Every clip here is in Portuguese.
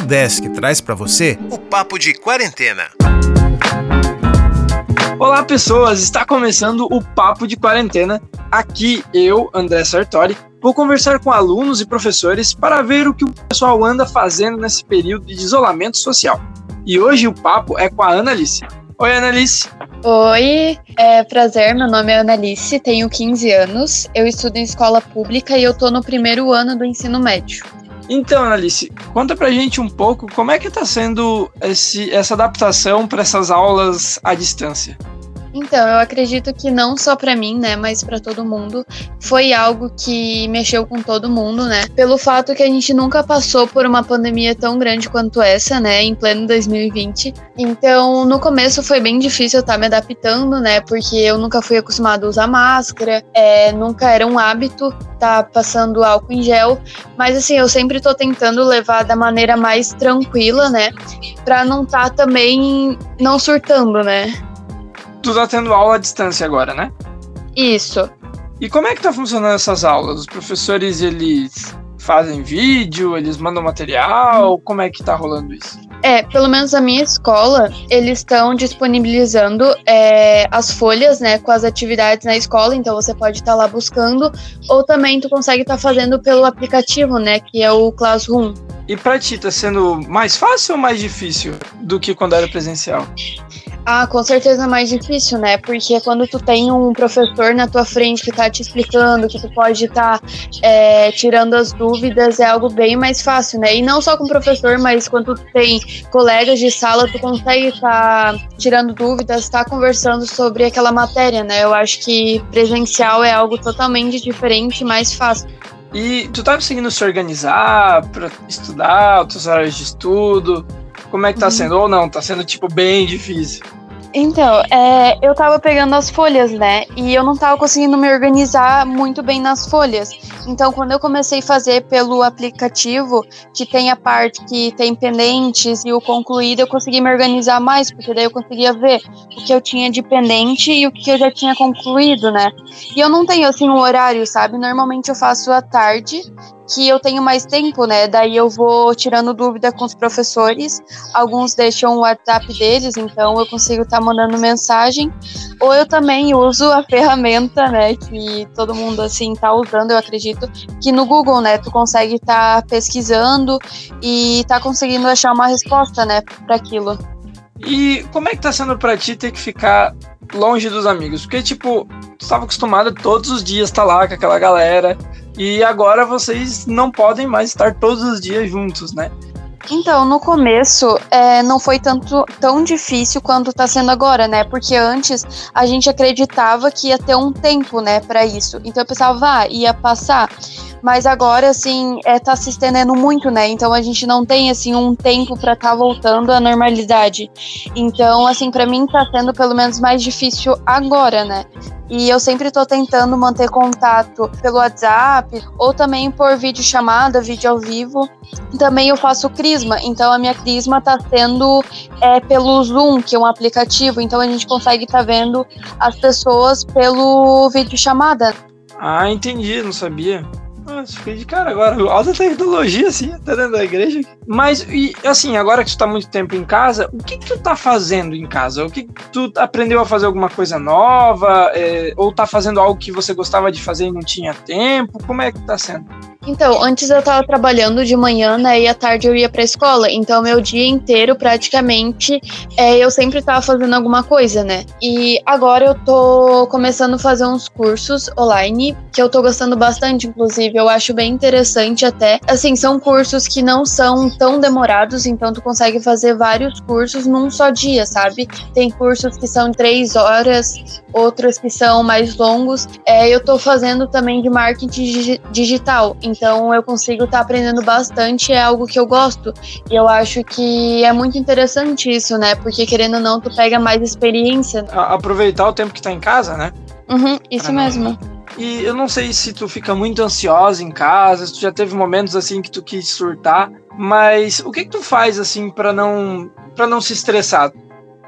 Desk traz para você o Papo de Quarentena. Olá, pessoas! Está começando o Papo de Quarentena. Aqui eu, André Sartori, vou conversar com alunos e professores para ver o que o pessoal anda fazendo nesse período de isolamento social. E hoje o papo é com a Ana Alice. Oi, Ana Alice. Oi, é prazer, meu nome é Ana Alice, tenho 15 anos, eu estudo em escola pública e eu tô no primeiro ano do ensino médio. Então, Alice, conta pra gente um pouco como é que tá sendo esse, essa adaptação para essas aulas à distância. Então, eu acredito que não só para mim, né, mas para todo mundo, foi algo que mexeu com todo mundo, né? Pelo fato que a gente nunca passou por uma pandemia tão grande quanto essa, né, em pleno 2020. Então, no começo foi bem difícil estar tá me adaptando, né, porque eu nunca fui acostumado a usar máscara, é, nunca era um hábito tá passando álcool em gel, mas assim, eu sempre tô tentando levar da maneira mais tranquila, né, para não tá também não surtando, né? Tu tá tendo aula à distância agora, né? Isso. E como é que tá funcionando essas aulas? Os professores, eles fazem vídeo, eles mandam material? Como é que tá rolando isso? É, pelo menos a minha escola, eles estão disponibilizando é, as folhas, né, com as atividades na escola, então você pode estar tá lá buscando, ou também tu consegue estar tá fazendo pelo aplicativo, né, que é o Classroom. E pra ti, tá sendo mais fácil ou mais difícil do que quando era presencial? Ah, com certeza é mais difícil, né? Porque quando tu tem um professor na tua frente que tá te explicando, que tu pode estar tá, é, tirando as dúvidas, é algo bem mais fácil, né? E não só com o professor, mas quando tu tem colegas de sala, tu consegue estar tá tirando dúvidas, estar tá conversando sobre aquela matéria, né? Eu acho que presencial é algo totalmente diferente e mais fácil. E tu tá conseguindo se organizar para estudar, os horários de estudo? Como é que tá uhum. sendo? Ou não, tá sendo, tipo, bem difícil? Então, é, eu tava pegando as folhas, né? E eu não tava conseguindo me organizar muito bem nas folhas. Então, quando eu comecei a fazer pelo aplicativo, que tem a parte que tem pendentes e o concluído, eu consegui me organizar mais, porque daí eu conseguia ver o que eu tinha de pendente e o que eu já tinha concluído, né? E eu não tenho, assim, um horário, sabe? Normalmente eu faço à tarde que eu tenho mais tempo, né? Daí eu vou tirando dúvida com os professores. Alguns deixam o WhatsApp deles, então eu consigo estar tá mandando mensagem. Ou eu também uso a ferramenta, né? Que todo mundo assim tá usando, eu acredito, que no Google, né? Tu consegue estar tá pesquisando e tá conseguindo achar uma resposta, né? Para aquilo. E como é que tá sendo para ti ter que ficar longe dos amigos? Porque, tipo, tu estava acostumado todos os dias estar tá lá com aquela galera. E agora vocês não podem mais estar todos os dias juntos, né? Então, no começo, é, não foi tanto tão difícil quanto está sendo agora, né? Porque antes a gente acreditava que ia ter um tempo, né, para isso. Então eu pensava, ah, ia passar. Mas agora, assim, é, tá se estendendo muito, né? Então a gente não tem, assim, um tempo para estar tá voltando à normalidade. Então, assim, para mim tá sendo pelo menos mais difícil agora, né? E eu sempre estou tentando manter contato pelo WhatsApp ou também por vídeo chamada, vídeo ao vivo. Também eu faço Crisma, então a minha Crisma está sendo é, pelo Zoom, que é um aplicativo, então a gente consegue estar tá vendo as pessoas pelo vídeo chamada. Ah, entendi, não sabia. Nossa, fiquei de cara agora. Alta tecnologia, assim, até dentro da igreja. Mas, e, assim, agora que tu tá muito tempo em casa, o que, que tu tá fazendo em casa? O que, que tu aprendeu a fazer alguma coisa nova? É, ou tá fazendo algo que você gostava de fazer e não tinha tempo? Como é que tá sendo? Então, antes eu tava trabalhando de manhã, né, e à tarde eu ia pra escola. Então, meu dia inteiro, praticamente, é, eu sempre tava fazendo alguma coisa, né? E agora eu tô começando a fazer uns cursos online, que eu tô gostando bastante, inclusive. Eu acho bem interessante até. Assim, são cursos que não são tão demorados, então tu consegue fazer vários cursos num só dia, sabe? Tem cursos que são três horas, outros que são mais longos. É, eu tô fazendo também de marketing digital. Então eu consigo estar tá aprendendo bastante, é algo que eu gosto. E eu acho que é muito interessante isso, né? Porque querendo ou não, tu pega mais experiência. Aproveitar o tempo que tá em casa, né? Uhum, isso mesmo. E eu não sei se tu fica muito ansiosa em casa, se tu já teve momentos assim que tu quis surtar, mas o que que tu faz assim para não para não se estressar?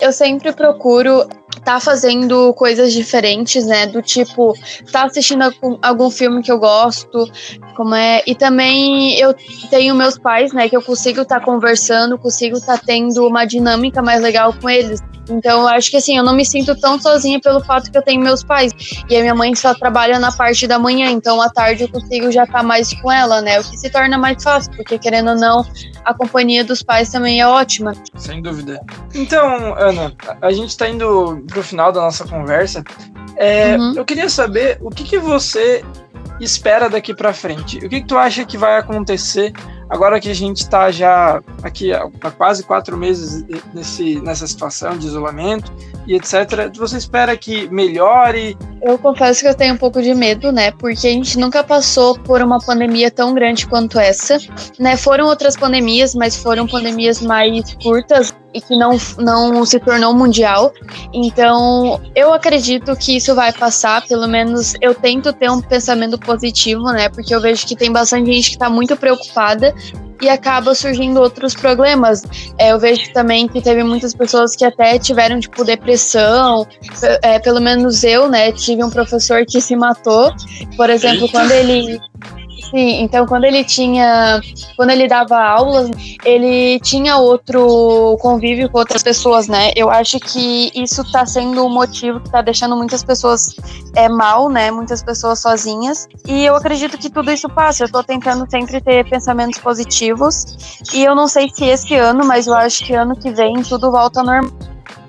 Eu sempre procuro tá fazendo coisas diferentes, né? Do tipo, tá assistindo algum, filme que eu gosto, como é. E também eu tenho meus pais, né? Que eu consigo estar tá conversando, consigo estar tá tendo uma dinâmica mais legal com eles. Então, eu acho que assim, eu não me sinto tão sozinha pelo fato que eu tenho meus pais. E a minha mãe só trabalha na parte da manhã, então à tarde eu consigo já estar tá mais com ela, né? O que se torna mais fácil, porque querendo ou não, a companhia dos pais também é ótima. Sem dúvida. Então, Ana, a gente está indo pro final da nossa conversa. É, uhum. Eu queria saber o que, que você espera daqui para frente. O que, que tu acha que vai acontecer Agora que a gente está já aqui há quase quatro meses nesse, nessa situação de isolamento e etc., você espera que melhore? Eu confesso que eu tenho um pouco de medo, né? Porque a gente nunca passou por uma pandemia tão grande quanto essa. Né? Foram outras pandemias, mas foram pandemias mais curtas e que não, não se tornou mundial. Então, eu acredito que isso vai passar, pelo menos eu tento ter um pensamento positivo, né? Porque eu vejo que tem bastante gente que está muito preocupada e acaba surgindo outros problemas. É, eu vejo também que teve muitas pessoas que até tiveram, tipo, depressão. É, pelo menos eu, né, tive um professor que se matou. Por exemplo, Eita. quando ele Sim, então quando ele tinha, quando ele dava aulas, ele tinha outro convívio com outras pessoas, né? Eu acho que isso está sendo um motivo que está deixando muitas pessoas é, mal, né? Muitas pessoas sozinhas. E eu acredito que tudo isso passa. Eu estou tentando sempre ter pensamentos positivos. E eu não sei se esse ano, mas eu acho que ano que vem tudo volta ao normal.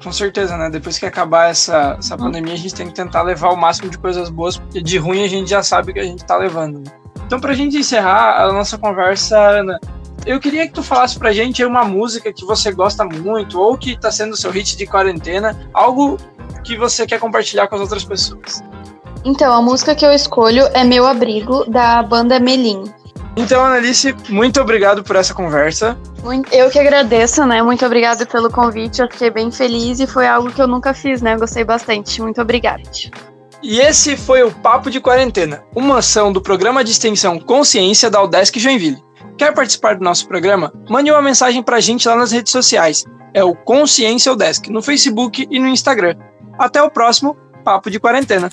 Com certeza, né? Depois que acabar essa, essa uhum. pandemia, a gente tem que tentar levar o máximo de coisas boas, porque de ruim a gente já sabe que a gente está levando. Né? Então, para a gente encerrar a nossa conversa, Ana, eu queria que tu falasse pra gente uma música que você gosta muito ou que está sendo o seu hit de quarentena, algo que você quer compartilhar com as outras pessoas. Então, a música que eu escolho é Meu Abrigo, da banda Melim. Então, Analice, muito obrigado por essa conversa. Eu que agradeço, né? Muito obrigado pelo convite. Eu fiquei bem feliz e foi algo que eu nunca fiz, né? Gostei bastante. Muito obrigada. E esse foi o Papo de Quarentena, uma ação do programa de extensão Consciência da Udesc Joinville. Quer participar do nosso programa? Mande uma mensagem para a gente lá nas redes sociais. É o Consciência Udesc, no Facebook e no Instagram. Até o próximo Papo de Quarentena.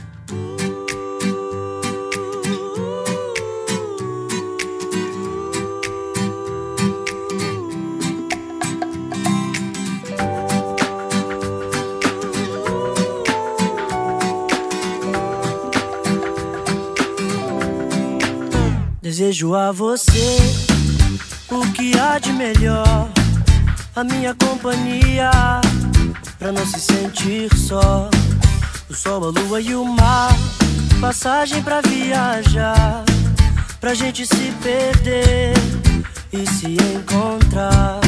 Desejo a você o que há de melhor, a minha companhia, pra não se sentir só. O sol, a lua e o mar, passagem pra viajar, pra gente se perder e se encontrar.